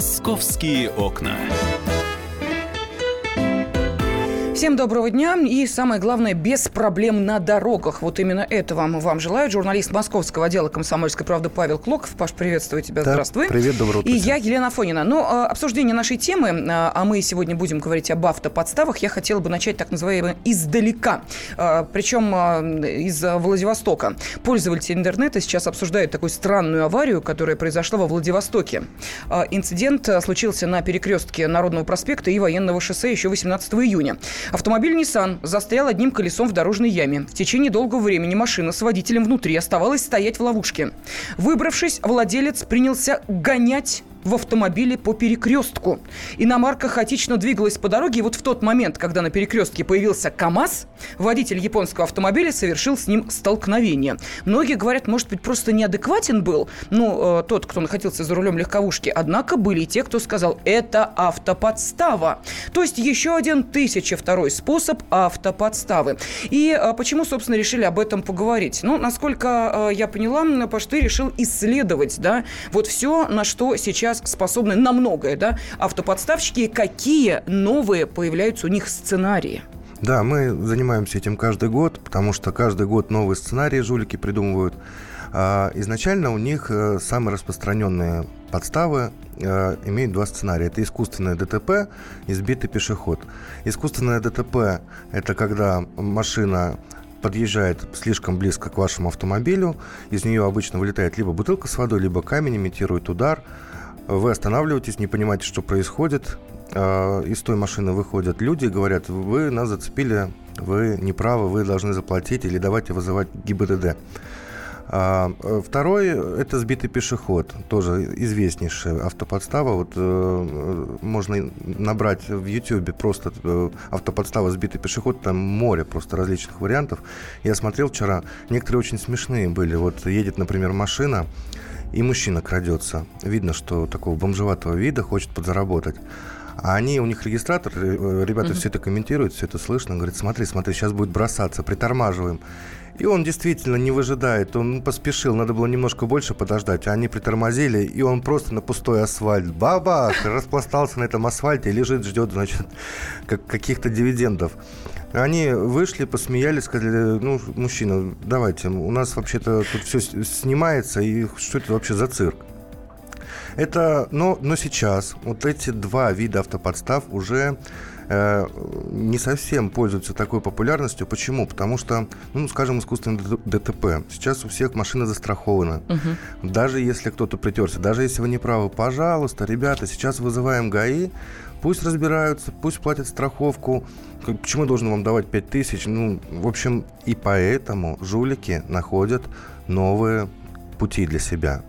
Московские окна. Всем доброго дня и самое главное, без проблем на дорогах. Вот именно это вам, вам желаю. Журналист московского отдела «Комсомольской правды» Павел Клоков. Паш, приветствую тебя. Да, Здравствуй. Привет, доброе утро. И я, Елена Фонина. Ну, а, обсуждение нашей темы, а, а мы сегодня будем говорить об автоподставах, я хотела бы начать так называемое издалека. А, Причем из Владивостока. Пользователи интернета сейчас обсуждают такую странную аварию, которая произошла во Владивостоке. Инцидент случился на перекрестке Народного проспекта и Военного шоссе еще 18 июня. Автомобиль Nissan застрял одним колесом в дорожной яме. В течение долгого времени машина с водителем внутри оставалась стоять в ловушке. Выбравшись, владелец принялся гонять в автомобиле по перекрестку. Иномарка хаотично двигалась по дороге, и вот в тот момент, когда на перекрестке появился КАМАЗ, водитель японского автомобиля совершил с ним столкновение. Многие говорят, может быть, просто неадекватен был, ну, э, тот, кто находился за рулем легковушки. Однако были и те, кто сказал, это автоподстава. То есть еще один тысяча второй способ автоподставы. И э, почему, собственно, решили об этом поговорить? Ну, насколько э, я поняла, Паш, ты решил исследовать, да, вот все, на что сейчас сейчас способны на многое, да, автоподставщики, какие новые появляются у них сценарии? Да, мы занимаемся этим каждый год, потому что каждый год новые сценарии жулики придумывают. А, изначально у них э, самые распространенные подставы э, имеют два сценария. Это искусственное ДТП и сбитый пешеход. Искусственное ДТП – это когда машина подъезжает слишком близко к вашему автомобилю, из нее обычно вылетает либо бутылка с водой, либо камень, имитирует удар – вы останавливаетесь, не понимаете, что происходит. А, из той машины выходят люди и говорят, вы нас зацепили, вы неправы, вы должны заплатить или давайте вызывать ГИБДД. А, второй – это сбитый пешеход, тоже известнейшая автоподстава. Вот э, можно набрать в YouTube просто э, автоподстава сбитый пешеход, там море просто различных вариантов. Я смотрел вчера, некоторые очень смешные были. Вот едет, например, машина, и мужчина крадется. Видно, что такого бомжеватого вида хочет подзаработать. А они, у них регистратор, э, ребята mm-hmm. все это комментируют, все это слышно, говорит, смотри, смотри, сейчас будет бросаться, притормаживаем. И он действительно не выжидает, он поспешил, надо было немножко больше подождать, а они притормозили, и он просто на пустой асфальт, бабах, распластался на этом асфальте и лежит, ждет, значит, как, каких-то дивидендов. Они вышли, посмеялись, сказали, ну, мужчина, давайте, у нас вообще-то тут все снимается, и что это вообще за цирк? Это, но, но сейчас вот эти два вида автоподстав уже не совсем пользуются такой популярностью. Почему? Потому что, ну, скажем, искусственное ДТП. Сейчас у всех машины застрахованы. Угу. Даже если кто-то притерся, даже если вы не правы, пожалуйста, ребята, сейчас вызываем ГАИ, пусть разбираются, пусть платят страховку. Почему я должен вам давать 5 тысяч? Ну, в общем, и поэтому жулики находят новые пути для себя.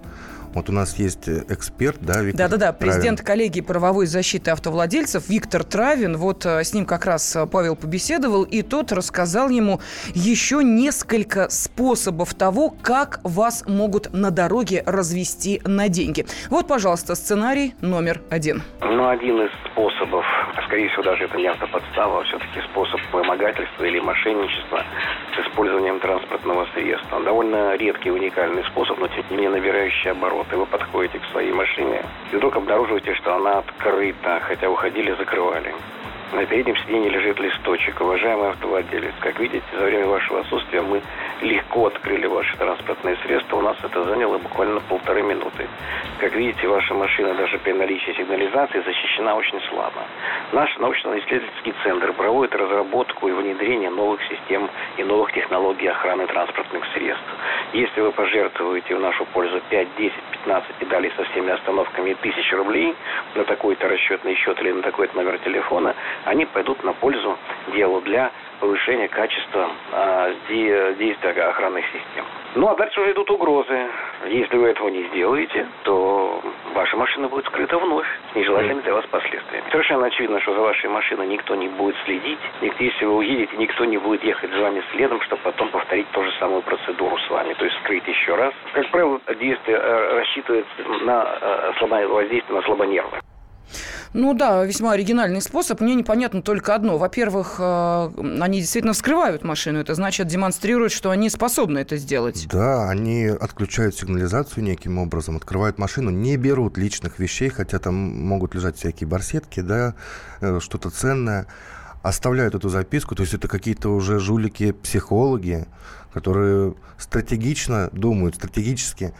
Вот у нас есть э, эксперт, да, Виктор Да-да-да, президент коллегии правовой защиты автовладельцев Виктор Травин. Вот э, с ним как раз э, Павел побеседовал, и тот рассказал ему еще несколько способов того, как вас могут на дороге развести на деньги. Вот, пожалуйста, сценарий номер один. Ну, один из способов, скорее всего, даже это не автоподстава, а все-таки способ вымогательства или мошенничества с использованием транспортного средства. Довольно редкий уникальный способ, но тем не менее набирающий оборот вот, и вы подходите к своей машине, и вдруг обнаруживаете, что она открыта, хотя уходили, закрывали. На переднем сиденье лежит листочек. Уважаемый автовладелец, как видите, за время вашего отсутствия мы легко открыли ваши транспортные средства. У нас это заняло буквально полторы минуты. Как видите, ваша машина даже при наличии сигнализации защищена очень слабо. Наш научно-исследовательский центр проводит разработку и внедрение новых систем и новых технологий охраны транспортных средств. Если вы пожертвуете в нашу пользу 5, 10, 15 педалей со всеми остановками тысяч рублей на такой-то расчетный счет или на такой-то номер телефона, они пойдут на пользу делу для повышения качества э, действия охранных систем. Ну, а дальше уже идут угрозы. Если вы этого не сделаете, то ваша машина будет скрыта вновь с нежелательными для вас последствиями. Совершенно очевидно, что за вашей машиной никто не будет следить. Если вы уедете, никто не будет ехать за вами следом, чтобы потом повторить ту же самую процедуру с вами, то есть скрыть еще раз. Как правило, действие э, рассчитывается на э, воздействие на слабонервы. Ну да, весьма оригинальный способ. Мне непонятно только одно. Во-первых, э, они действительно вскрывают машину. Это значит демонстрируют, что они способны это сделать. Да, они отключают сигнализацию неким образом, открывают машину, не берут личных вещей, хотя там могут лежать всякие барсетки, да, э, что-то ценное. Оставляют эту записку, то есть это какие-то уже жулики-психологи, которые стратегично думают, стратегически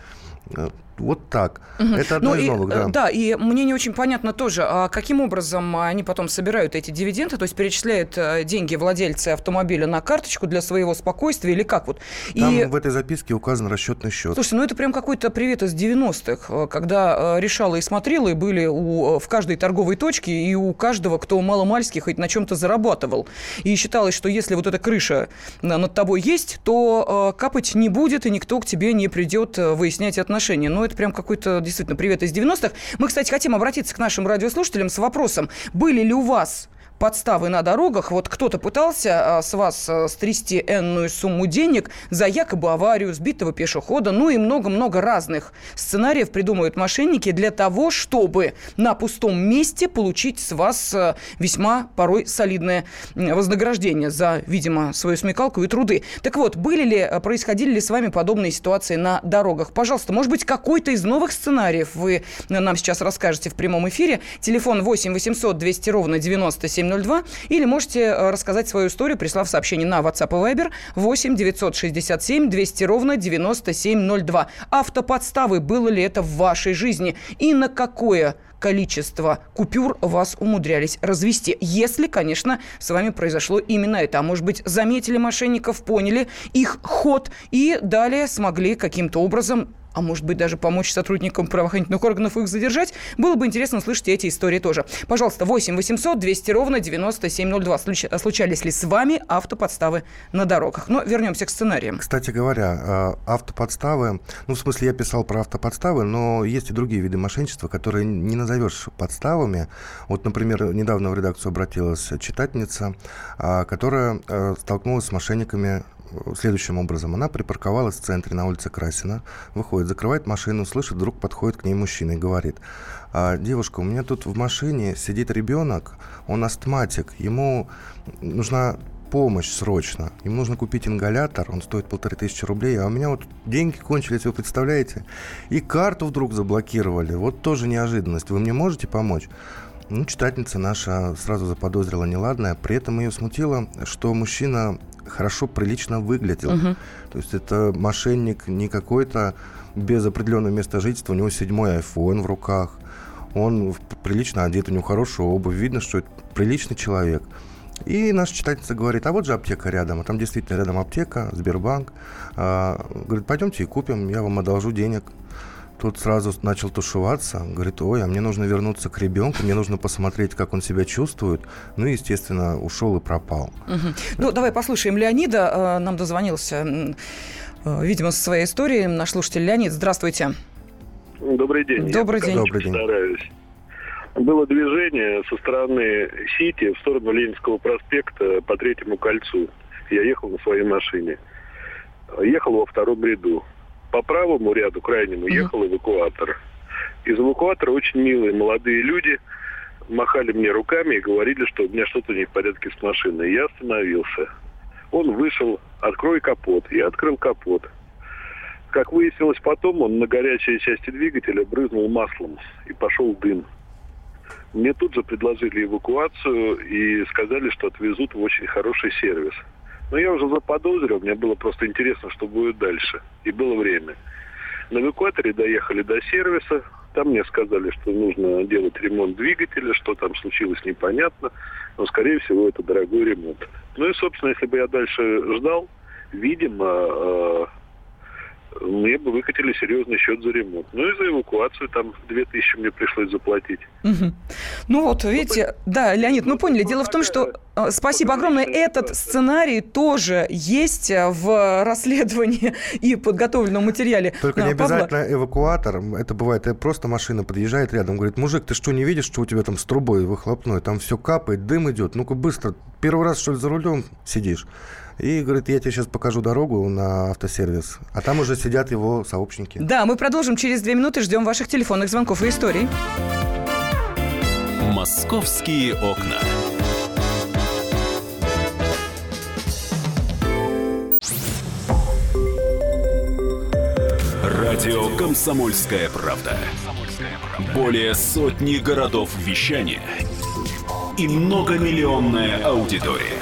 э, вот так. Угу. Это одно ну, из и, новых, да. Да, и мне не очень понятно тоже, а каким образом они потом собирают эти дивиденды, то есть перечисляют э, деньги владельцы автомобиля на карточку для своего спокойствия или как вот? Там и... в этой записке указан расчетный счет. Слушайте, ну это прям какой-то привет из 90-х, э, когда э, решала и смотрела, и были у, в каждой торговой точке, и у каждого, кто маломальски хоть на чем-то зарабатывал. И считалось, что если вот эта крыша над тобой есть, то капать не будет, и никто к тебе не придет выяснять отношения. Но это прям какой-то действительно привет из 90-х. Мы, кстати, хотим обратиться к нашим радиослушателям с вопросом, были ли у вас подставы на дорогах. Вот кто-то пытался а, с вас а, стрясти энную сумму денег за якобы аварию сбитого пешехода. Ну и много-много разных сценариев придумывают мошенники для того, чтобы на пустом месте получить с вас а, весьма порой солидное вознаграждение за, видимо, свою смекалку и труды. Так вот, были ли, происходили ли с вами подобные ситуации на дорогах? Пожалуйста, может быть, какой-то из новых сценариев вы нам сейчас расскажете в прямом эфире. Телефон 8 800 200 ровно 97 9702. Или можете э, рассказать свою историю, прислав сообщение на WhatsApp и Viber 8 967 200 ровно 9702. Автоподставы, было ли это в вашей жизни? И на какое количество купюр вас умудрялись развести. Если, конечно, с вами произошло именно это. А может быть, заметили мошенников, поняли их ход и далее смогли каким-то образом а может быть даже помочь сотрудникам правоохранительных органов их задержать, было бы интересно услышать эти истории тоже. Пожалуйста, 8 800 200 ровно 9702. Случались ли с вами автоподставы на дорогах? Но вернемся к сценариям. Кстати говоря, а, автоподставы, ну, в смысле, я писал про автоподставы, но есть и другие виды мошенничества, которые не назовешь подставами. Вот, например, недавно в редакцию обратилась читательница, а, которая а, столкнулась с мошенниками следующим образом. Она припарковалась в центре на улице Красина, выходит, закрывает машину, слышит, вдруг подходит к ней мужчина и говорит, а, девушка, у меня тут в машине сидит ребенок, он астматик, ему нужна помощь срочно. Ему нужно купить ингалятор, он стоит полторы тысячи рублей, а у меня вот деньги кончились, вы представляете? И карту вдруг заблокировали. Вот тоже неожиданность. Вы мне можете помочь? Ну, читательница наша сразу заподозрила неладное. При этом ее смутило, что мужчина хорошо, прилично выглядел. Угу. То есть это мошенник не какой-то без определенного места жительства. У него седьмой iPhone в руках. Он прилично одет, у него хорошая обувь. Видно, что это приличный человек. И наша читательница говорит, а вот же аптека рядом. А там действительно рядом аптека, Сбербанк. А, говорит, пойдемте и купим, я вам одолжу денег. Тут сразу начал тушеваться. Говорит, ой, а мне нужно вернуться к ребенку, мне нужно посмотреть, как он себя чувствует. Ну и, естественно, ушел и пропал. Угу. Ну, давай послушаем Леонида. Э, нам дозвонился, видимо, со своей историей наш слушатель Леонид. Здравствуйте. Добрый день. Добрый Я день. Добрый день. Стараюсь. Было движение со стороны Сити в сторону Ленинского проспекта по Третьему кольцу. Я ехал на своей машине. Ехал во втором ряду по правому ряду, крайнему, ехал эвакуатор. Из эвакуатора очень милые молодые люди махали мне руками и говорили, что у меня что-то не в порядке с машиной. Я остановился. Он вышел, открой капот. Я открыл капот. Как выяснилось потом, он на горячей части двигателя брызнул маслом и пошел дым. Мне тут же предложили эвакуацию и сказали, что отвезут в очень хороший сервис. Но я уже заподозрил, мне было просто интересно, что будет дальше. И было время. На эвакуаторе доехали до сервиса. Там мне сказали, что нужно делать ремонт двигателя, что там случилось непонятно. Но, скорее всего, это дорогой ремонт. Ну и, собственно, если бы я дальше ждал, видимо, э, мне бы выкатили серьезный счет за ремонт. Ну и за эвакуацию там 2000 мне пришлось заплатить. Угу. Ну вот, видите, ну, да, Леонид, мы поняли. Дело в том, что, э, спасибо огромное, этот сценарий тоже есть э, в расследовании и подготовленном материале Только не Павла. обязательно эвакуатор. Это бывает, просто машина подъезжает рядом, говорит, мужик, ты что, не видишь, что у тебя там с трубой выхлопной? Там все капает, дым идет. Ну-ка быстро, первый раз, что ли, за рулем сидишь? И говорит, я тебе сейчас покажу дорогу на автосервис. А там уже сидят его сообщники. Да, мы продолжим через две минуты. Ждем ваших телефонных звонков и историй. Московские окна. Радио «Комсомольская правда». Более сотни городов вещания и многомиллионная аудитория.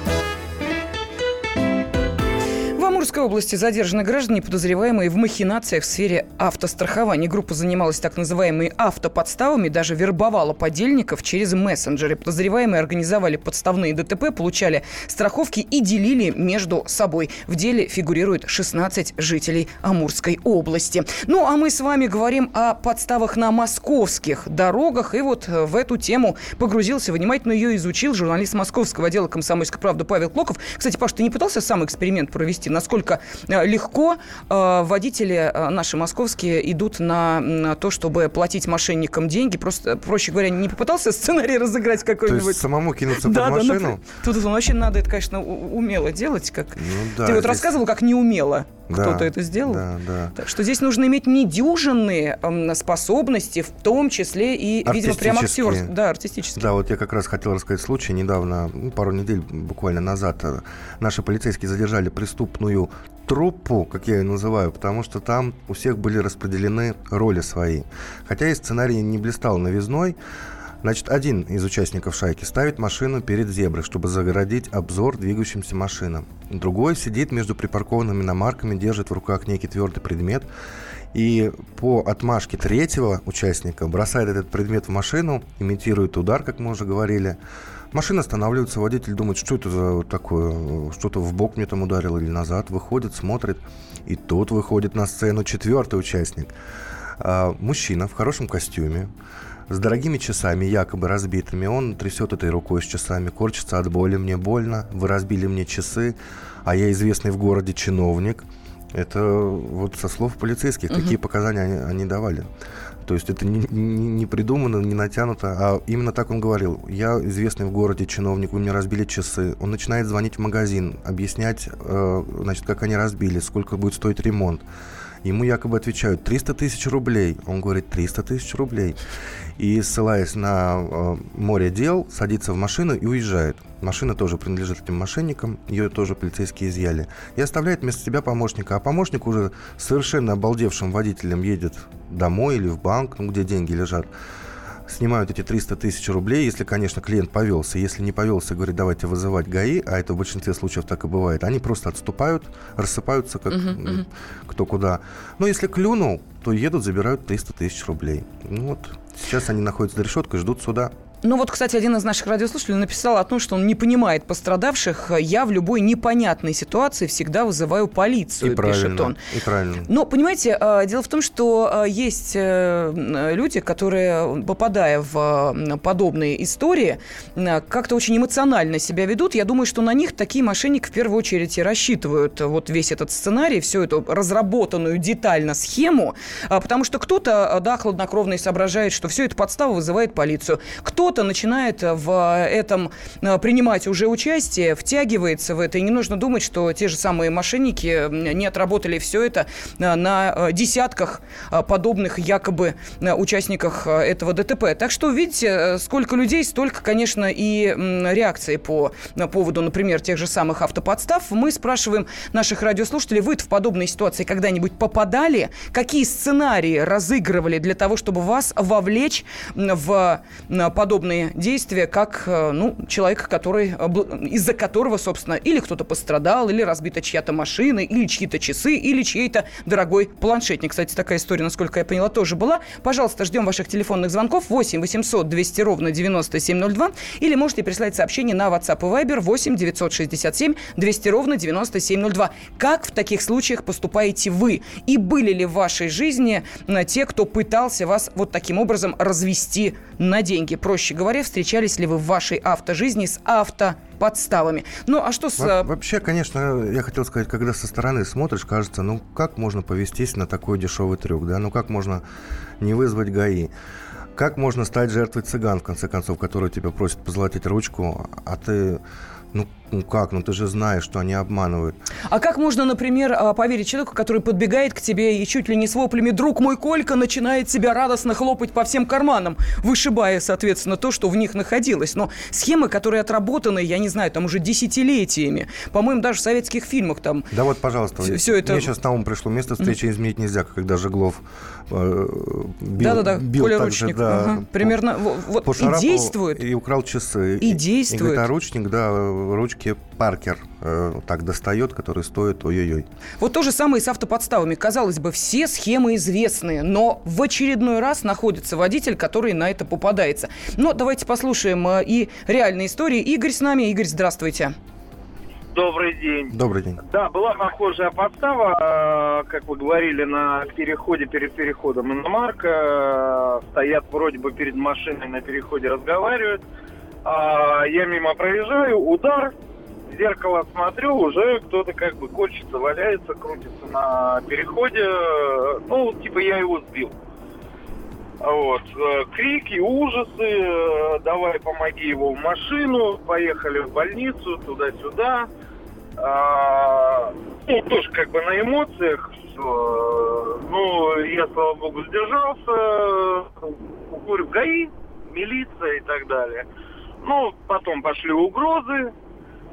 Амурской области задержаны граждане, подозреваемые в махинациях в сфере автострахования. Группа занималась так называемыми автоподставами, даже вербовала подельников через мессенджеры. Подозреваемые организовали подставные ДТП, получали страховки и делили между собой. В деле фигурирует 16 жителей Амурской области. Ну, а мы с вами говорим о подставах на московских дорогах. И вот в эту тему погрузился, внимательно ее изучил журналист московского отдела «Комсомольской правды» Павел Клоков. Кстати, Паш, ты не пытался сам эксперимент провести? Насколько насколько э, легко э, водители э, наши московские идут на то, чтобы платить мошенникам деньги. Просто, проще говоря, не попытался сценарий разыграть какой-нибудь. То есть самому кинуться да, под да, машину? Ну, тут вообще надо это, конечно, умело делать. Как... Ну, да, Ты вот здесь... рассказывал, как неумело да, кто-то это сделал. Да, да. Так что здесь нужно иметь недюжинные способности, в том числе и, видимо, прям актер. Да, артистические. Да, вот я как раз хотел рассказать случай. Недавно, ну, пару недель буквально назад, наши полицейские задержали преступную труппу, как я ее называю, потому что там у всех были распределены роли свои. Хотя и сценарий не блистал новизной, Значит, один из участников шайки ставит машину перед зеброй, чтобы загородить обзор двигающимся машинам. Другой сидит между припаркованными иномарками, держит в руках некий твердый предмет и по отмашке третьего участника бросает этот предмет в машину, имитирует удар, как мы уже говорили, Машина останавливается, водитель думает, что это за такое, что-то в бок мне там ударило или назад, выходит, смотрит, и тут выходит на сцену четвертый участник. А, мужчина в хорошем костюме, с дорогими часами, якобы разбитыми. Он трясет этой рукой с часами, корчится от боли. Мне больно, вы разбили мне часы, а я известный в городе чиновник. Это вот со слов полицейских, угу. какие показания они, они давали. То есть это не, не, не придумано, не натянуто, а именно так он говорил. Я известный в городе чиновник, вы мне разбили часы. Он начинает звонить в магазин, объяснять, э, значит, как они разбили, сколько будет стоить ремонт. Ему якобы отвечают 300 тысяч рублей. Он говорит 300 тысяч рублей. И ссылаясь на э, море дел, садится в машину и уезжает. Машина тоже принадлежит этим мошенникам, ее тоже полицейские изъяли. И оставляет вместо себя помощника. А помощник уже совершенно обалдевшим водителем едет домой или в банк, ну, где деньги лежат снимают эти 300 тысяч рублей, если, конечно, клиент повелся. Если не повелся, говорит, давайте вызывать ГАИ, а это в большинстве случаев так и бывает, они просто отступают, рассыпаются, как uh-huh, uh-huh. кто куда. Но если клюнул, то едут, забирают 300 тысяч рублей. Ну вот, сейчас они находятся за решеткой, ждут суда. Ну вот, кстати, один из наших радиослушателей написал о том, что он не понимает пострадавших. Я в любой непонятной ситуации всегда вызываю полицию, и пишет он. И правильно. Но, понимаете, э, дело в том, что э, есть э, люди, которые, попадая в подобные истории, как-то очень эмоционально себя ведут. Я думаю, что на них такие мошенники в первую очередь и рассчитывают вот весь этот сценарий, всю эту разработанную детально схему, потому что кто-то, да, хладнокровно соображает, что все это подстава вызывает полицию. Кто кто-то начинает в этом э, принимать уже участие, втягивается в это. И не нужно думать, что те же самые мошенники не отработали все это э, на э, десятках подобных якобы участниках этого ДТП. Так что, видите, сколько людей, столько, конечно, и реакции по поводу, например, тех же самых автоподстав. Мы спрашиваем наших радиослушателей, вы в подобной ситуации когда-нибудь попадали? Какие сценарии разыгрывали для того, чтобы вас вовлечь в подобные подобные действия, как э, ну, человек, который, э, из-за которого, собственно, или кто-то пострадал, или разбита чья-то машина, или чьи-то часы, или чей-то дорогой планшетник. Кстати, такая история, насколько я поняла, тоже была. Пожалуйста, ждем ваших телефонных звонков 8 800 200 ровно 9702 или можете прислать сообщение на WhatsApp и Viber 8 967 200 ровно 9702. Как в таких случаях поступаете вы? И были ли в вашей жизни те, кто пытался вас вот таким образом развести на деньги. Проще говоря, встречались ли вы в вашей автожизни с автоподставами? Ну, а что с... Во- Вообще, конечно, я хотел сказать, когда со стороны смотришь, кажется, ну как можно повестись на такой дешевый трюк, да? Ну как можно не вызвать ГАИ? Как можно стать жертвой цыган, в конце концов, которые тебя просят позолотить ручку, а ты ну, ну как, ну ты же знаешь, что они обманывают. А как можно, например, а, поверить человеку, который подбегает к тебе и чуть ли не с воплями «Друг мой Колька» начинает себя радостно хлопать по всем карманам, вышибая, соответственно, то, что в них находилось. Но схемы, которые отработаны, я не знаю, там уже десятилетиями. По-моему, даже в советских фильмах там... Да вот, пожалуйста, все это... мне сейчас на ум пришло место встречи изменить нельзя, когда Жеглов э, бил, Да-да-да, бил Коля также, Ручник. Да, ага. Примерно вот, по и действует. И украл часы. И, и действует. И говорит, а ручник, да, ручки Паркер э, так достает, который стоит ой-ой-ой. Вот то же самое и с автоподставами. Казалось бы, все схемы известные, но в очередной раз находится водитель, который на это попадается. Но давайте послушаем э, и реальные истории. Игорь с нами. Игорь, здравствуйте. Добрый день. Добрый день. Да, была похожая подстава, э, как вы говорили, на переходе, перед переходом иномарка. Э, стоят вроде бы перед машиной на переходе, разговаривают. А я мимо проезжаю, удар, в зеркало смотрю, уже кто-то как бы кочется, валяется, крутится на переходе. Ну, типа я его сбил. Вот. Крики, ужасы, давай помоги его в машину, поехали в больницу, туда-сюда. А, ну, тоже как бы на эмоциях все. Ну, я, слава богу, сдержался. Говорю, ГАИ, милиция и так далее. Ну, потом пошли угрозы,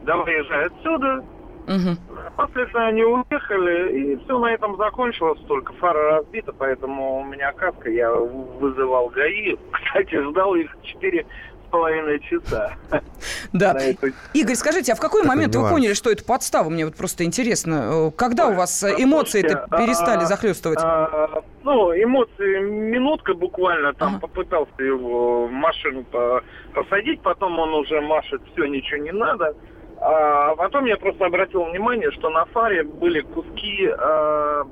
давай езжай отсюда. Угу. После этого они уехали, и все на этом закончилось, только фара разбита, поэтому у меня каска, я вызывал ГАИ. Кстати, ждал их четыре с половиной часа. Да. Игорь, скажите, а в какой момент вы поняли, что это подстава? Мне вот просто интересно. Когда у вас эмоции-то а, перестали захлестывать? Ну, эмоции минутка буквально, там попытался его в машину посадить, потом он уже машет, все, ничего не надо. А потом я просто обратил внимание, что на фаре были куски э,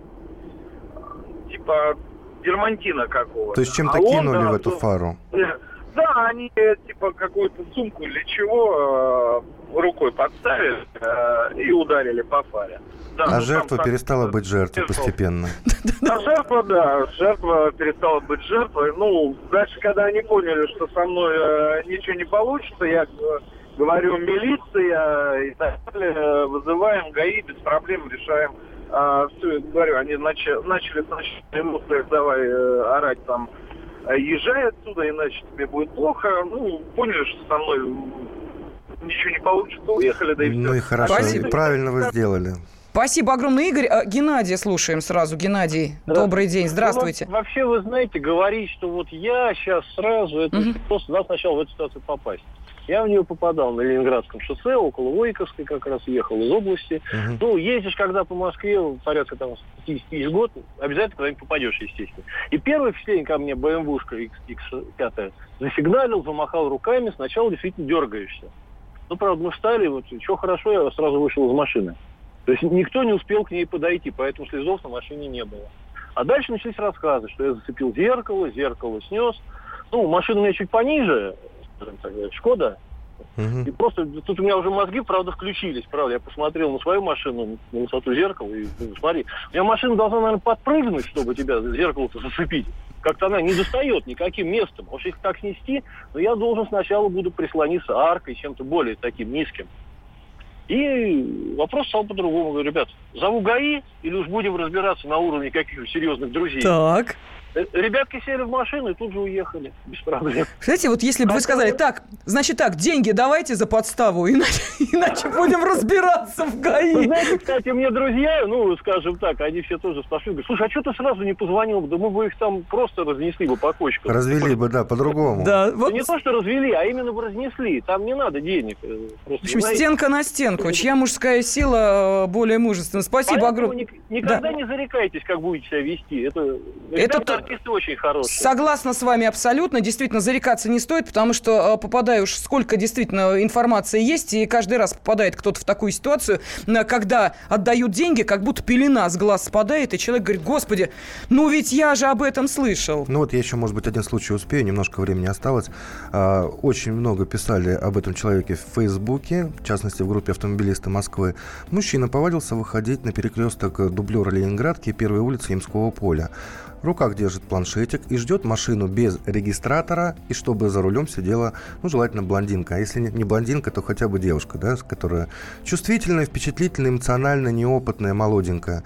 типа дермантина какого-то. То есть чем-то а кинули он, в эту фару? Да, они типа какую-то сумку или чего э, рукой подставили э, и ударили по фаре. Да, а ну, жертва там, перестала быть жертвой постепенно. А жертва, да, жертва перестала быть жертвой. Ну, дальше, когда они поняли, что со мной э, ничего не получится, я э, говорю, милиция и так далее, вызываем ГАИ, без проблем решаем. А, все, говорю, они начали, начали сначала эмоциях давай э, орать там, езжай отсюда, иначе тебе будет плохо. Ну, поняли, что со мной ничего не получится, уехали, да и все. Ну и хорошо, Спасибо. и правильно вы сделали. Спасибо огромное, Игорь. А, Геннадия слушаем сразу. Геннадий, да. добрый день, здравствуйте. Ну, вообще, вы знаете, говорить, что вот я сейчас сразу, это угу. просто надо сначала в эту ситуацию попасть. Я в нее попадал на Ленинградском шоссе, около Войковской как раз ехал из области. Uh-huh. Ну, ездишь, когда по Москве, порядка там 50 тысяч год, обязательно когда-нибудь попадешь, естественно. И первое впечатление ко мне BMW-шка X5 засигналил, замахал руками, сначала действительно дергаешься. Ну, правда, мы встали, вот, что хорошо, я сразу вышел из машины. То есть никто не успел к ней подойти, поэтому следов на машине не было. А дальше начались рассказы, что я зацепил зеркало, зеркало снес. Ну, машина у меня чуть пониже, Шкода. Угу. И просто тут у меня уже мозги, правда, включились, правда. Я посмотрел на свою машину, на высоту зеркала, и ну, смотри, у меня машина должна, наверное, подпрыгнуть, чтобы тебя зеркало-то зацепить. Как-то она не достает никаким местом. Может, их так снести, но я должен сначала буду прислониться аркой, чем-то более таким низким. И вопрос стал по-другому. Говорю, ребят, зову ГАИ или уж будем разбираться на уровне каких-то серьезных друзей? Так. Ребятки сели в машину и тут же уехали, без проблем. Кстати, вот если бы вы сказали, так, значит так, деньги давайте за подставу, иначе, иначе будем разбираться в ГАИ. Вы знаете, кстати, мне друзья, ну, скажем так, они все тоже спрашивают, говорят, слушай, а что ты сразу не позвонил бы? Да мы бы их там просто разнесли бы по кочкам. Развели бы, да, по-другому. Да, вот... Не то, что развели, а именно бы разнесли. Там не надо денег. Э, просто, в общем, знаете... стенка на стенку. Чья мужская сила э, более мужественна? Спасибо огромное. Никогда да. не зарекайтесь, как будете себя вести. Это, это, Специалисты очень хорошие. Согласна с вами абсолютно. Действительно, зарекаться не стоит, потому что э, попадаю уж сколько действительно информации есть, и каждый раз попадает кто-то в такую ситуацию, когда отдают деньги, как будто пелена с глаз спадает, и человек говорит, господи, ну ведь я же об этом слышал. Ну вот я еще, может быть, один случай успею, немножко времени осталось. А, очень много писали об этом человеке в Фейсбуке, в частности, в группе автомобилисты Москвы. Мужчина повадился выходить на перекресток дублера Ленинградки и первой улицы Ямского поля. В руках держит планшетик и ждет машину без регистратора, и чтобы за рулем сидела, ну, желательно блондинка. А если не блондинка, то хотя бы девушка, да, которая чувствительная, впечатлительная, эмоционально неопытная, молоденькая.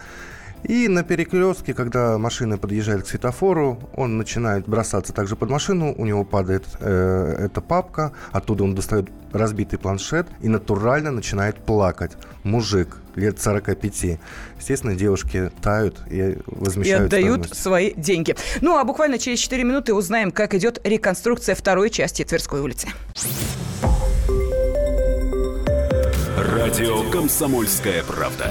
И на перекрестке, когда машина подъезжает к светофору, он начинает бросаться также под машину, у него падает э, эта папка, оттуда он достает разбитый планшет и натурально начинает плакать. Мужик лет 45. Естественно, девушки тают и возмещают И отдают стоимость. свои деньги. Ну, а буквально через 4 минуты узнаем, как идет реконструкция второй части Тверской улицы. Радио «Комсомольская правда».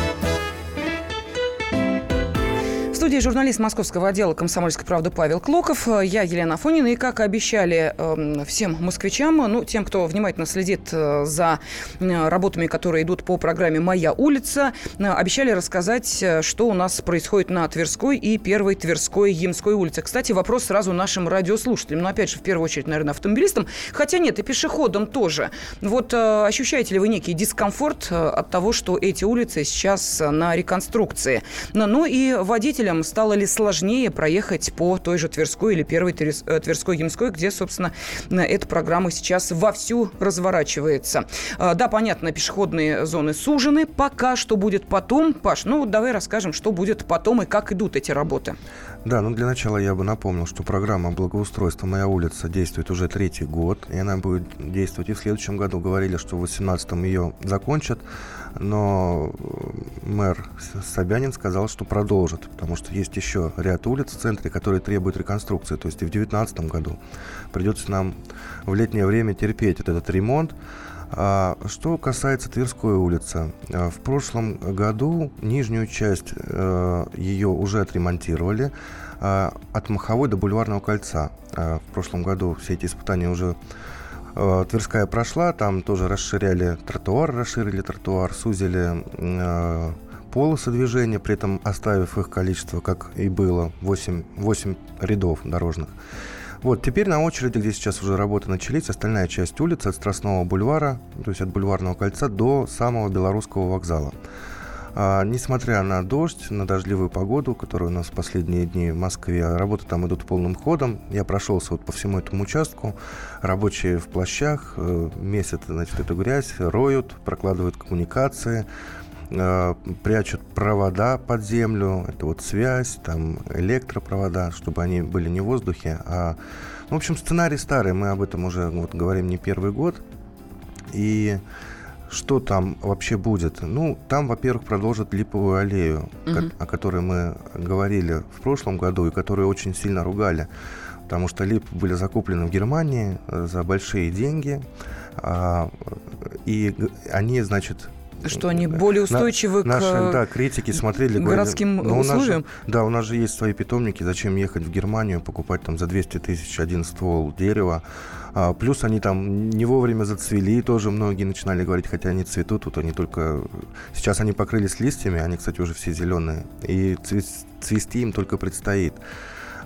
Студии журналист московского отдела «Комсомольской правды» Павел Клоков. Я Елена Фонина. И, как обещали э, всем москвичам, ну, тем, кто внимательно следит э, за э, работами, которые идут по программе «Моя улица», э, обещали рассказать, что у нас происходит на Тверской и Первой Тверской Ямской улице. Кстати, вопрос сразу нашим радиослушателям. Но, опять же, в первую очередь, наверное, автомобилистам. Хотя нет, и пешеходам тоже. Вот ощущаете ли вы некий дискомфорт от того, что эти улицы сейчас на реконструкции? Ну, ну и водителям стало ли сложнее проехать по той же Тверской или первой э, Тверской Ямской, где, собственно, э, эта программа сейчас вовсю разворачивается. Э, Да, понятно, пешеходные зоны сужены. Пока что будет потом. Паш, ну давай расскажем, что будет потом и как идут эти работы. Да, ну для начала я бы напомнил, что программа благоустройства «Моя улица» действует уже третий год, и она будет действовать и в следующем году. Говорили, что в 2018 ее закончат, но мэр Собянин сказал, что продолжит, потому что есть еще ряд улиц в центре, которые требуют реконструкции. То есть и в 2019 году придется нам в летнее время терпеть этот ремонт. А, что касается Тверской улицы, а, в прошлом году нижнюю часть а, ее уже отремонтировали от Маховой до Бульварного кольца. В прошлом году все эти испытания уже Тверская прошла, там тоже расширяли тротуар, расширили тротуар, сузили а, полосы движения, при этом оставив их количество, как и было, 8, 8 рядов дорожных. Вот, теперь на очереди, где сейчас уже работы начались, остальная часть улицы от Страстного бульвара, то есть от Бульварного кольца до самого Белорусского вокзала. А, несмотря на дождь, на дождливую погоду, которая у нас в последние дни в Москве, работы там идут полным ходом. Я прошелся вот по всему этому участку. Рабочие в плащах, э, месяц, значит, эту грязь, роют, прокладывают коммуникации, э, прячут провода под землю, это вот связь, там электропровода, чтобы они были не в воздухе, а... В общем, сценарий старый, мы об этом уже вот говорим не первый год. И что там вообще будет? Ну, там, во-первых, продолжат Липовую аллею, ко- о которой мы говорили в прошлом году и которую очень сильно ругали. Потому что лип были закуплены в Германии э, за большие деньги. а, и они, значит, Что они Да. более На- устойчивы Наши, к да, критики смотрели... говорили, городским «Ну, у нас же- условиям? да, у нас же есть свои питомники, зачем ехать в Германию, покупать там за 200 тысяч один ствол дерева. А, плюс они там не вовремя зацвели, тоже многие начинали говорить, хотя они цветут, тут они только... Сейчас они покрылись листьями, они, кстати, уже все зеленые, и цвес- цвести им только предстоит.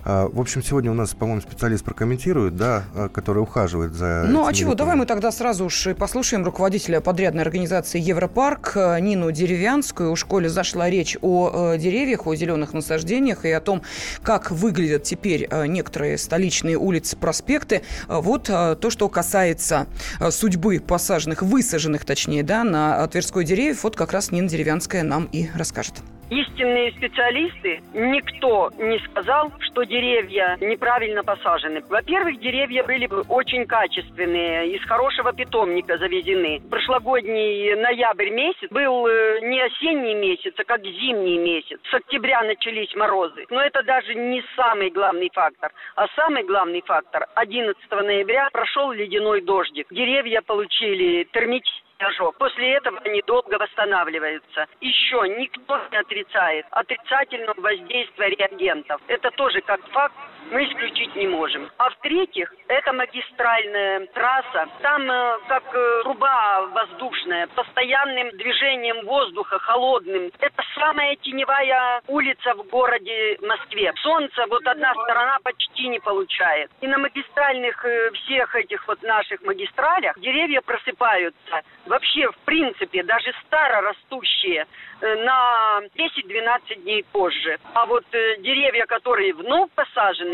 А, В общем, сегодня у нас, по-моему, специалист прокомментирует, да, а, который ухаживает за Ну, а чего? Давай мы тогда сразу уж и послушаем руководителя подрядной организации «Европарк» э, Нину Деревянскую. У школе зашла речь о э, деревьях, о зеленых насаждениях и о том, как выглядят теперь э, некоторые столичные улицы, проспекты. Э, Вот то, что касается судьбы посаженных, высаженных, точнее, да, на Тверской деревьев, вот как раз Нина Деревянская нам и расскажет. Истинные специалисты, никто не сказал, что деревья неправильно посажены. Во-первых, деревья были бы очень качественные, из хорошего питомника завезены. Прошлогодний ноябрь месяц был э, не осенний месяц, а как зимний месяц. С октября начались морозы. Но это даже не самый главный фактор. А самый главный фактор – 11 ноября прошел ледяной дождик. Деревья получили термический ожог. После этого они долго восстанавливаются. Еще никто не отрицает отрицательного воздействия реагентов. Это тоже как факт мы исключить не можем. А в-третьих, это магистральная трасса. Там э, как э, труба воздушная, постоянным движением воздуха, холодным. Это самая теневая улица в городе Москве. Солнце вот одна сторона почти не получает. И на магистральных э, всех этих вот наших магистралях деревья просыпаются. Вообще, в принципе, даже старорастущие на 10-12 дней позже. А вот деревья, которые вновь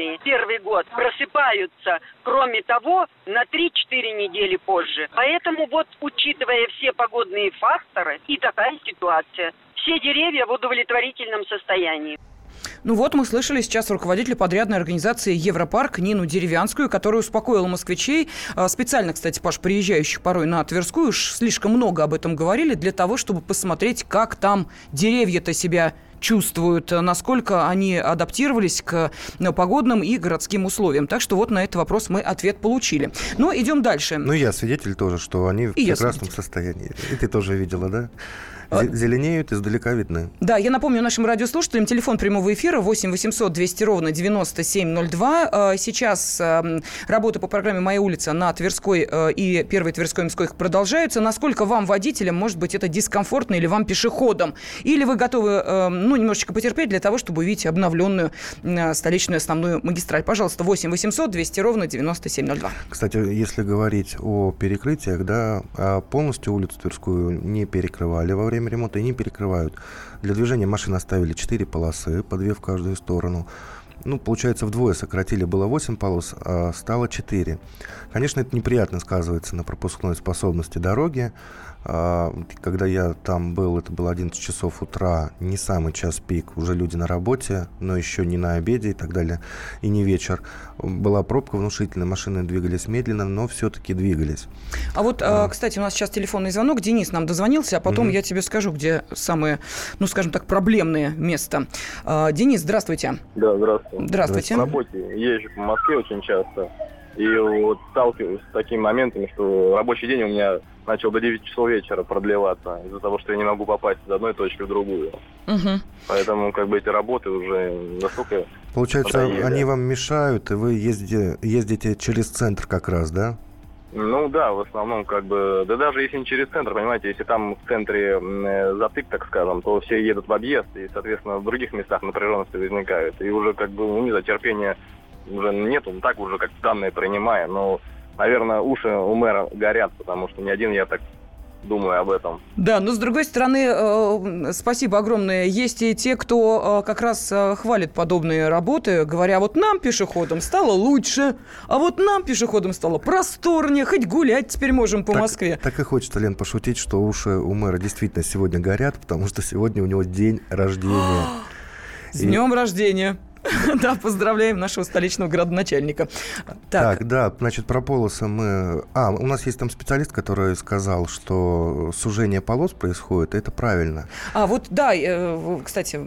посаженные первый год, просыпаются, кроме того, на 3-4 недели позже. Поэтому вот, учитывая все погодные факторы и такая ситуация, все деревья в удовлетворительном состоянии. Ну вот мы слышали сейчас руководителя подрядной организации «Европарк» Нину Деревянскую, которая успокоила москвичей. А, специально, кстати, Паш, приезжающих порой на Тверскую, уж слишком много об этом говорили, для того, чтобы посмотреть, как там деревья-то себя чувствуют, насколько они адаптировались к э, погодным и городским условиям. Так что вот на этот вопрос мы ответ получили. Но идем дальше. Ну, я свидетель тоже, что они в и прекрасном состоянии. И ты тоже видела, да? А зеленеют, издалека видны. Да, я напомню нашим радиослушателям, телефон прямого эфира 8 800 200 ровно 9702. А, сейчас работы по программе «Моя улица» на Тверской э, и Первой Тверской Мской продолжаются. Насколько вам, водителям, может быть, это дискомфортно или вам пешеходам? Или вы готовы, э, ну, немножечко потерпеть для того, чтобы увидеть обновленную столичную основную магистраль? Пожалуйста, 8 800 200 ровно 9702. Кстати, если говорить о перекрытиях, да, а полностью улицу Тверскую не перекрывали во время время ремонта и не перекрывают. Для движения машин оставили 4 полосы, по 2 в каждую сторону. Ну, получается, вдвое сократили. Было 8 полос, а стало 4. Конечно, это неприятно сказывается на пропускной способности дороги. А, когда я там был, это было 11 часов утра, не самый час пик, уже люди на работе, но еще не на обеде и так далее, и не вечер. Была пробка внушительная, машины двигались медленно, но все-таки двигались. А вот, а. кстати, у нас сейчас телефонный звонок, Денис нам дозвонился, а потом угу. я тебе скажу, где самые, ну, скажем так, проблемные места. А, Денис, здравствуйте. Да, здравствуйте. Здравствуйте. По работе езжу по Москве очень часто. И вот сталкиваюсь с такими моментами, что рабочий день у меня начал до 9 часов вечера продлеваться из-за того, что я не могу попасть из одной точки в другую. Угу. Поэтому как бы эти работы уже настолько... Получается, надоели. они вам мешают, и вы ездите, ездите через центр как раз, да? Ну да, в основном как бы, да даже если не через центр, понимаете, если там в центре э, затык, так скажем, то все едут в объезд, и, соответственно, в других местах напряженности возникают. И уже как бы, ну, не за терпения уже нет, он так уже как данные принимая, но, наверное, уши у мэра горят, потому что не один я так думаю об этом. Да, но с другой стороны, э, спасибо огромное. Есть и те, кто э, как раз э, хвалит подобные работы, говоря, вот нам, пешеходам, стало лучше, а вот нам, пешеходам, стало просторнее, хоть гулять теперь можем по так, Москве. Так и хочется, Лен, пошутить, что уши у мэра действительно сегодня горят, потому что сегодня у него день рождения. С днем рождения! Да, поздравляем нашего столичного градоначальника. Так. так, да, значит, про полосы мы... А, у нас есть там специалист, который сказал, что сужение полос происходит, это правильно. А, вот, да, э, кстати,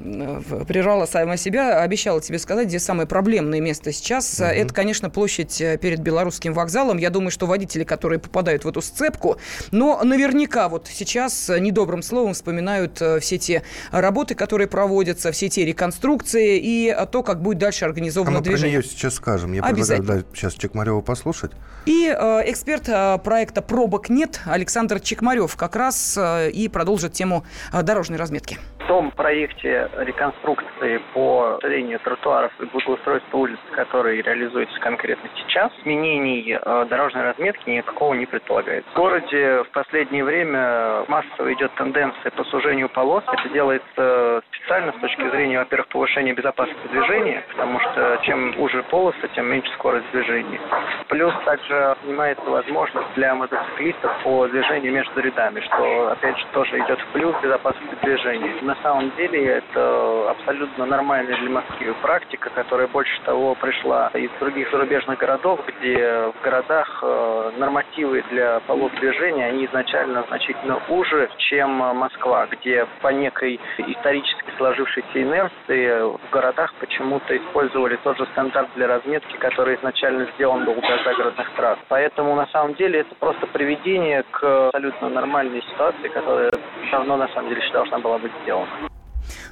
прервала сама себя, обещала тебе сказать, где самое проблемное место сейчас. Угу. Это, конечно, площадь э, перед Белорусским вокзалом. Я думаю, что водители, которые попадают в эту сцепку, но наверняка вот сейчас недобрым словом вспоминают э, все те работы, которые проводятся, все те реконструкции и то, как будет дальше организовано а мы движение. про нее сейчас скажем. Я предлагаю да, сейчас Чекмарева послушать. И э, эксперт э, проекта «Пробок нет» Александр Чекмарев как раз э, и продолжит тему э, дорожной разметки. В том проекте реконструкции по расширению тротуаров и благоустройства улиц, который реализуется конкретно сейчас, изменений э, дорожной разметки никакого не предполагается. В городе в последнее время массово идет тенденция по сужению полос. Это делается социально с точки зрения, во-первых, повышения безопасности движения, потому что чем уже полоса, тем меньше скорость движения. Плюс также снимается возможность для мотоциклистов по движению между рядами, что, опять же, тоже идет в плюс безопасности движения. На самом деле это абсолютно нормальная для Москвы практика, которая больше того пришла из других зарубежных городов, где в городах э, нормативы для полос движения, они изначально значительно уже, чем Москва, где по некой исторически сложившейся инерции в городах почему-то использовали тот же стандарт для разметки, который изначально сделан был для загородных трасс. Поэтому на самом деле это просто приведение к абсолютно нормальной ситуации, которая давно на самом деле должна была быть сделана.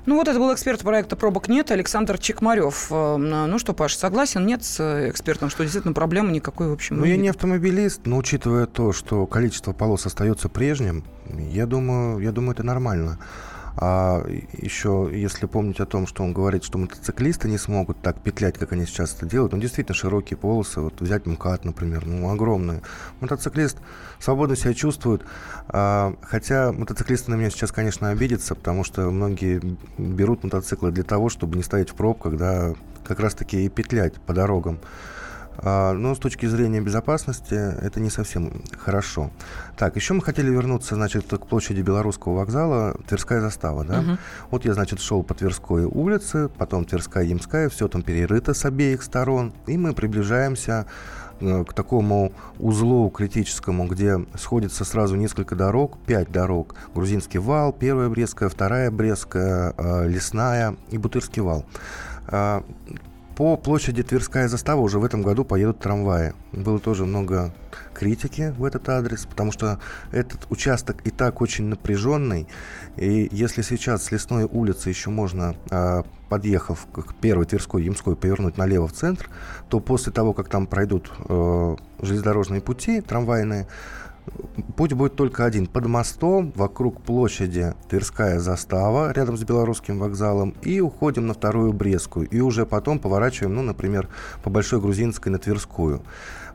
Ну вот это был эксперт проекта «Пробок нет» Александр Чекмарев. Э, ну что, Паш, согласен, нет с э, экспертом, что действительно проблемы никакой, в общем, Ну, я не автомобилист, но учитывая то, что количество полос остается прежним, я думаю, я думаю, это нормально. А еще, если помнить о том, что он говорит, что мотоциклисты не смогут так петлять, как они сейчас это делают, ну, действительно, широкие полосы, вот взять МКАД, например, ну, огромные. Мотоциклист свободно себя чувствует, а, хотя мотоциклисты на меня сейчас, конечно, обидятся, потому что многие берут мотоциклы для того, чтобы не стоять в пробках, да, как раз-таки и петлять по дорогам. А, но с точки зрения безопасности это не совсем хорошо. Так, еще мы хотели вернуться, значит, к площади Белорусского вокзала, Тверская застава, да? Угу. Вот я, значит, шел по Тверской улице, потом Тверская, Ямская, все там перерыто с обеих сторон, и мы приближаемся э, к такому узлу критическому, где сходится сразу несколько дорог, пять дорог. Грузинский вал, первая Брестская, вторая Брестская, э, Лесная и Бутырский вал. По площади Тверская застава уже в этом году поедут трамваи. Было тоже много критики в этот адрес, потому что этот участок и так очень напряженный. И если сейчас с Лесной улицы еще можно, а, подъехав к первой Тверской, Ямской, повернуть налево в центр, то после того, как там пройдут э, железнодорожные пути трамвайные, Путь будет только один. Под мостом, вокруг площади Тверская застава, рядом с Белорусским вокзалом, и уходим на вторую Брестскую. И уже потом поворачиваем, ну, например, по Большой Грузинской на Тверскую.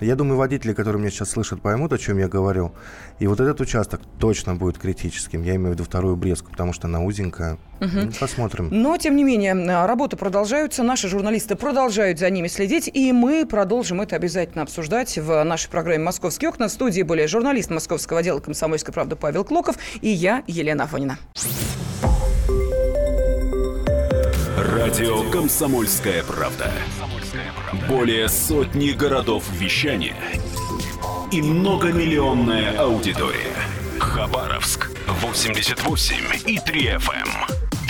Я думаю, водители, которые меня сейчас слышат, поймут, о чем я говорю. И вот этот участок точно будет критическим. Я имею в виду вторую Брестскую, потому что она узенькая. Угу. Посмотрим. Но, тем не менее, работы продолжаются. Наши журналисты продолжают за ними следить. И мы продолжим это обязательно обсуждать в нашей программе «Московские окна». В студии были журналист московского отдела «Комсомольской правды» Павел Клоков и я, Елена Афонина. Радио «Комсомольская правда». Более сотни городов вещания и многомиллионная аудитория. Хабаровск 88 и 3 FM.